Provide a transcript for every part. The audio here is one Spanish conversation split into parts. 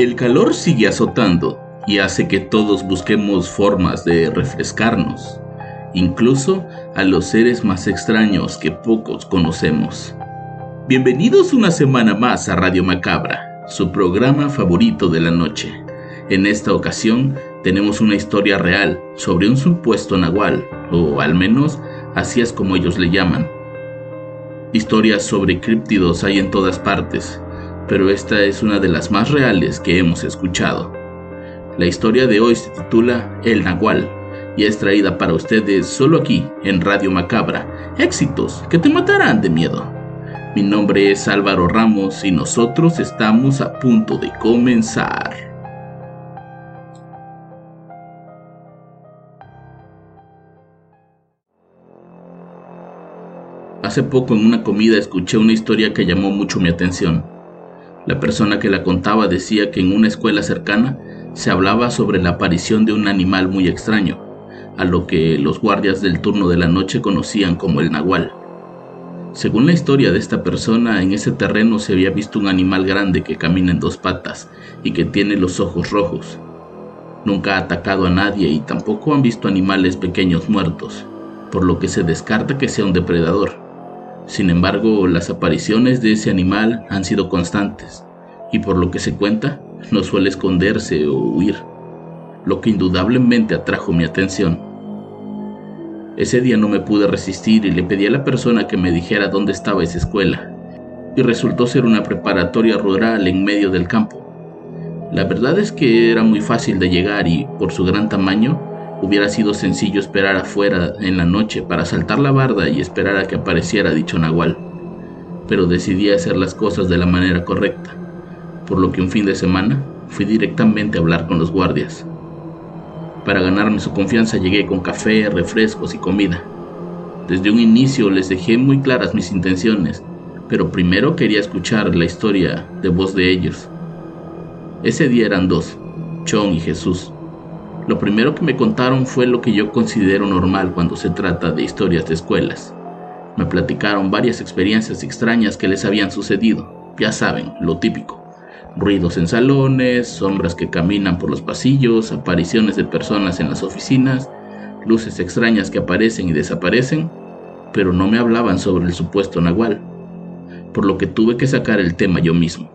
El calor sigue azotando y hace que todos busquemos formas de refrescarnos, incluso a los seres más extraños que pocos conocemos. Bienvenidos una semana más a Radio Macabra, su programa favorito de la noche. En esta ocasión tenemos una historia real sobre un supuesto nahual, o al menos así es como ellos le llaman. Historias sobre críptidos hay en todas partes, pero esta es una de las más reales que hemos escuchado. La historia de hoy se titula El Nahual y es traída para ustedes solo aquí en Radio Macabra. Éxitos que te matarán de miedo. Mi nombre es Álvaro Ramos y nosotros estamos a punto de comenzar. Hace poco en una comida escuché una historia que llamó mucho mi atención. La persona que la contaba decía que en una escuela cercana se hablaba sobre la aparición de un animal muy extraño, a lo que los guardias del turno de la noche conocían como el nahual. Según la historia de esta persona, en ese terreno se había visto un animal grande que camina en dos patas y que tiene los ojos rojos. Nunca ha atacado a nadie y tampoco han visto animales pequeños muertos, por lo que se descarta que sea un depredador. Sin embargo, las apariciones de ese animal han sido constantes y por lo que se cuenta, no suele esconderse o huir, lo que indudablemente atrajo mi atención. Ese día no me pude resistir y le pedí a la persona que me dijera dónde estaba esa escuela, y resultó ser una preparatoria rural en medio del campo. La verdad es que era muy fácil de llegar y, por su gran tamaño, Hubiera sido sencillo esperar afuera en la noche para saltar la barda y esperar a que apareciera dicho nahual, pero decidí hacer las cosas de la manera correcta, por lo que un fin de semana fui directamente a hablar con los guardias. Para ganarme su confianza llegué con café, refrescos y comida. Desde un inicio les dejé muy claras mis intenciones, pero primero quería escuchar la historia de voz de ellos. Ese día eran dos, Chon y Jesús. Lo primero que me contaron fue lo que yo considero normal cuando se trata de historias de escuelas. Me platicaron varias experiencias extrañas que les habían sucedido. Ya saben, lo típico. Ruidos en salones, sombras que caminan por los pasillos, apariciones de personas en las oficinas, luces extrañas que aparecen y desaparecen, pero no me hablaban sobre el supuesto nahual, por lo que tuve que sacar el tema yo mismo.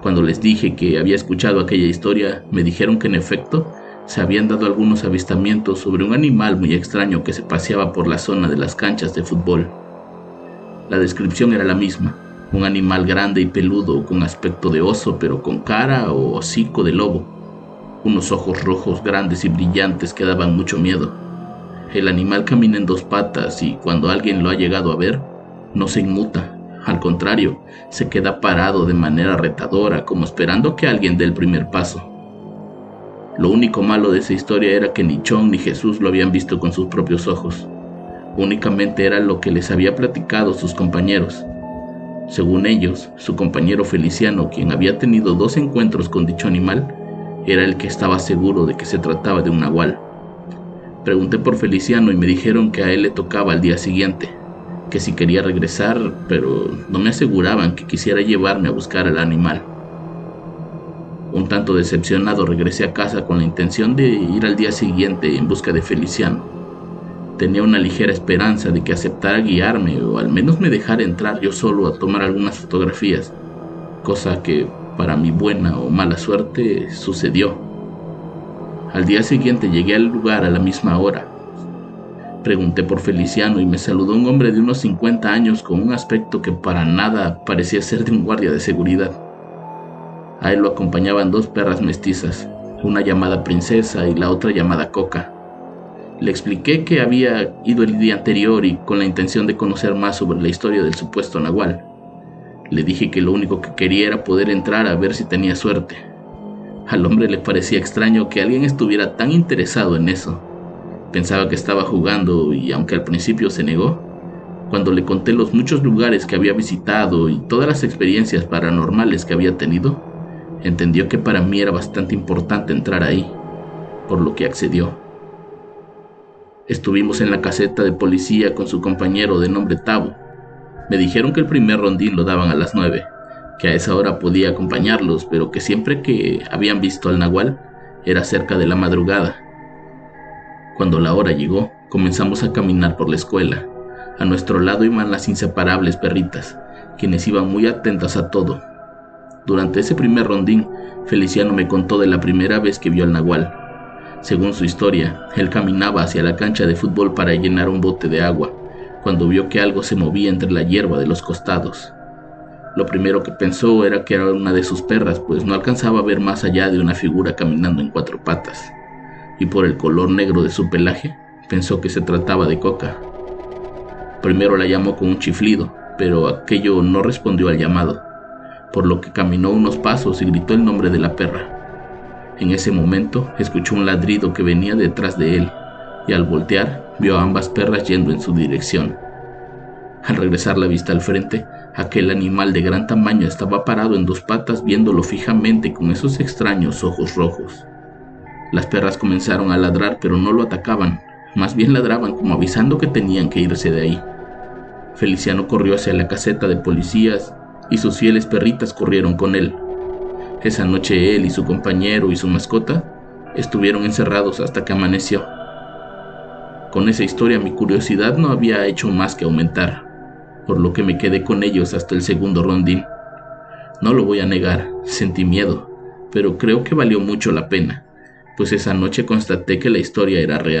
Cuando les dije que había escuchado aquella historia, me dijeron que en efecto se habían dado algunos avistamientos sobre un animal muy extraño que se paseaba por la zona de las canchas de fútbol. La descripción era la misma, un animal grande y peludo con aspecto de oso pero con cara o hocico de lobo, unos ojos rojos grandes y brillantes que daban mucho miedo. El animal camina en dos patas y cuando alguien lo ha llegado a ver, no se inmuta, al contrario, se queda parado de manera retadora como esperando que alguien dé el primer paso. Lo único malo de esa historia era que ni Chong ni Jesús lo habían visto con sus propios ojos. Únicamente era lo que les había platicado sus compañeros. Según ellos, su compañero Feliciano, quien había tenido dos encuentros con dicho animal, era el que estaba seguro de que se trataba de un nahual. Pregunté por Feliciano y me dijeron que a él le tocaba al día siguiente, que si quería regresar, pero no me aseguraban que quisiera llevarme a buscar al animal. Un tanto decepcionado regresé a casa con la intención de ir al día siguiente en busca de Feliciano. Tenía una ligera esperanza de que aceptara guiarme o al menos me dejara entrar yo solo a tomar algunas fotografías, cosa que para mi buena o mala suerte sucedió. Al día siguiente llegué al lugar a la misma hora. Pregunté por Feliciano y me saludó un hombre de unos 50 años con un aspecto que para nada parecía ser de un guardia de seguridad. A él lo acompañaban dos perras mestizas, una llamada Princesa y la otra llamada Coca. Le expliqué que había ido el día anterior y con la intención de conocer más sobre la historia del supuesto Nahual. Le dije que lo único que quería era poder entrar a ver si tenía suerte. Al hombre le parecía extraño que alguien estuviera tan interesado en eso. Pensaba que estaba jugando y aunque al principio se negó, cuando le conté los muchos lugares que había visitado y todas las experiencias paranormales que había tenido, entendió que para mí era bastante importante entrar ahí, por lo que accedió. Estuvimos en la caseta de policía con su compañero de nombre Tabo. Me dijeron que el primer rondín lo daban a las nueve, que a esa hora podía acompañarlos, pero que siempre que habían visto al nahual era cerca de la madrugada. Cuando la hora llegó, comenzamos a caminar por la escuela. A nuestro lado iban las inseparables perritas, quienes iban muy atentas a todo. Durante ese primer rondín, Feliciano me contó de la primera vez que vio al nahual. Según su historia, él caminaba hacia la cancha de fútbol para llenar un bote de agua, cuando vio que algo se movía entre la hierba de los costados. Lo primero que pensó era que era una de sus perras, pues no alcanzaba a ver más allá de una figura caminando en cuatro patas, y por el color negro de su pelaje, pensó que se trataba de Coca. Primero la llamó con un chiflido, pero aquello no respondió al llamado, por lo que caminó unos pasos y gritó el nombre de la perra. En ese momento escuchó un ladrido que venía detrás de él, y al voltear vio a ambas perras yendo en su dirección. Al regresar la vista al frente, aquel animal de gran tamaño estaba parado en dos patas viéndolo fijamente con esos extraños ojos rojos. Las perras comenzaron a ladrar pero no lo atacaban, más bien ladraban como avisando que tenían que irse de ahí. Feliciano corrió hacia la caseta de policías y sus fieles perritas corrieron con él. Esa noche él y su compañero y su mascota estuvieron encerrados hasta que amaneció. Con esa historia mi curiosidad no había hecho más que aumentar, por lo que me quedé con ellos hasta el segundo rondín. No lo voy a negar, sentí miedo, pero creo que valió mucho la pena, pues esa noche constaté que la historia era real.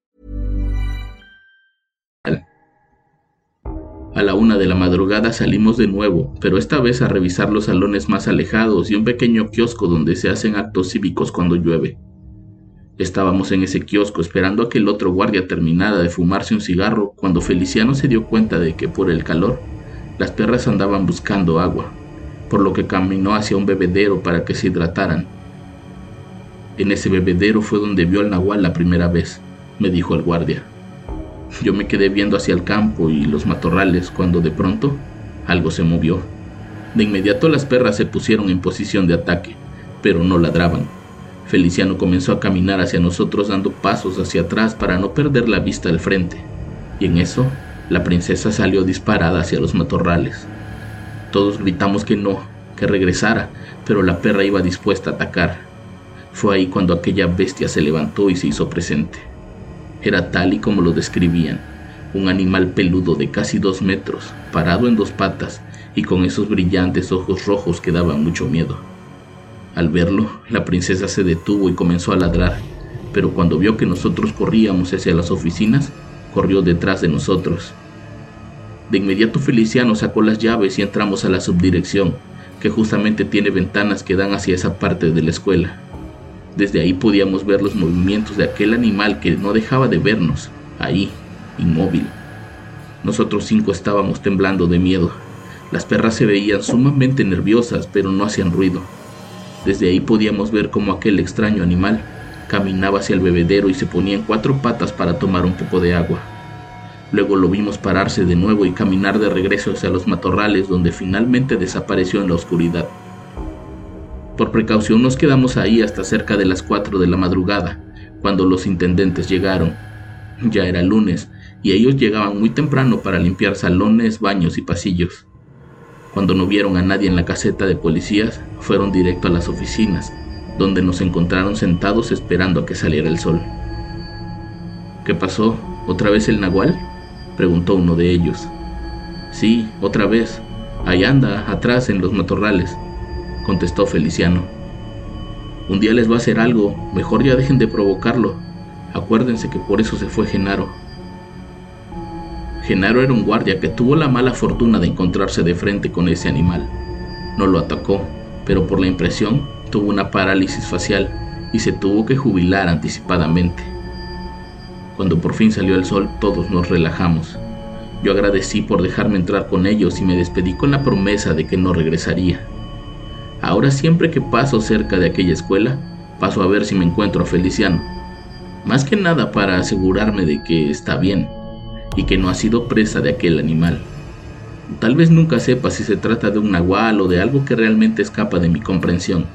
A la una de la madrugada salimos de nuevo, pero esta vez a revisar los salones más alejados y un pequeño kiosco donde se hacen actos cívicos cuando llueve. Estábamos en ese kiosco esperando a que el otro guardia terminara de fumarse un cigarro cuando Feliciano se dio cuenta de que por el calor las perras andaban buscando agua, por lo que caminó hacia un bebedero para que se hidrataran. En ese bebedero fue donde vio al nahual la primera vez, me dijo el guardia. Yo me quedé viendo hacia el campo y los matorrales cuando de pronto algo se movió. De inmediato las perras se pusieron en posición de ataque, pero no ladraban. Feliciano comenzó a caminar hacia nosotros dando pasos hacia atrás para no perder la vista al frente, y en eso la princesa salió disparada hacia los matorrales. Todos gritamos que no, que regresara, pero la perra iba dispuesta a atacar. Fue ahí cuando aquella bestia se levantó y se hizo presente. Era tal y como lo describían, un animal peludo de casi dos metros, parado en dos patas y con esos brillantes ojos rojos que daban mucho miedo. Al verlo, la princesa se detuvo y comenzó a ladrar, pero cuando vio que nosotros corríamos hacia las oficinas, corrió detrás de nosotros. De inmediato Feliciano sacó las llaves y entramos a la subdirección, que justamente tiene ventanas que dan hacia esa parte de la escuela. Desde ahí podíamos ver los movimientos de aquel animal que no dejaba de vernos, ahí, inmóvil. Nosotros cinco estábamos temblando de miedo. Las perras se veían sumamente nerviosas, pero no hacían ruido. Desde ahí podíamos ver cómo aquel extraño animal caminaba hacia el bebedero y se ponía en cuatro patas para tomar un poco de agua. Luego lo vimos pararse de nuevo y caminar de regreso hacia los matorrales donde finalmente desapareció en la oscuridad. Por precaución nos quedamos ahí hasta cerca de las 4 de la madrugada, cuando los intendentes llegaron. Ya era lunes y ellos llegaban muy temprano para limpiar salones, baños y pasillos. Cuando no vieron a nadie en la caseta de policías, fueron directo a las oficinas, donde nos encontraron sentados esperando a que saliera el sol. ¿Qué pasó? ¿Otra vez el nahual? preguntó uno de ellos. Sí, otra vez. Ahí anda, atrás en los matorrales, contestó Feliciano. Un día les va a hacer algo, mejor ya dejen de provocarlo. Acuérdense que por eso se fue Genaro. Genaro era un guardia que tuvo la mala fortuna de encontrarse de frente con ese animal. No lo atacó, pero por la impresión tuvo una parálisis facial y se tuvo que jubilar anticipadamente. Cuando por fin salió el sol, todos nos relajamos. Yo agradecí por dejarme entrar con ellos y me despedí con la promesa de que no regresaría. Ahora siempre que paso cerca de aquella escuela, paso a ver si me encuentro a Feliciano. Más que nada para asegurarme de que está bien y que no ha sido presa de aquel animal. Tal vez nunca sepa si se trata de un nahual o de algo que realmente escapa de mi comprensión,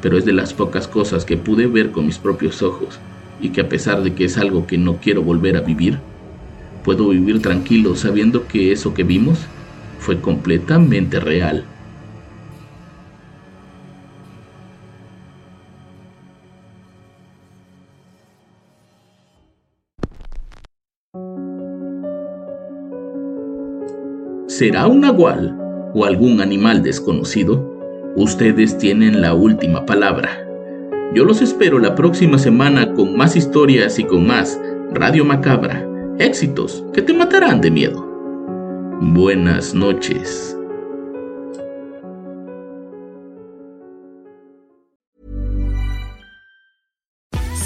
pero es de las pocas cosas que pude ver con mis propios ojos y que a pesar de que es algo que no quiero volver a vivir, puedo vivir tranquilo sabiendo que eso que vimos fue completamente real. ¿Será un nahual o algún animal desconocido? Ustedes tienen la última palabra. Yo los espero la próxima semana con más historias y con más Radio Macabra. Éxitos que te matarán de miedo. Buenas noches.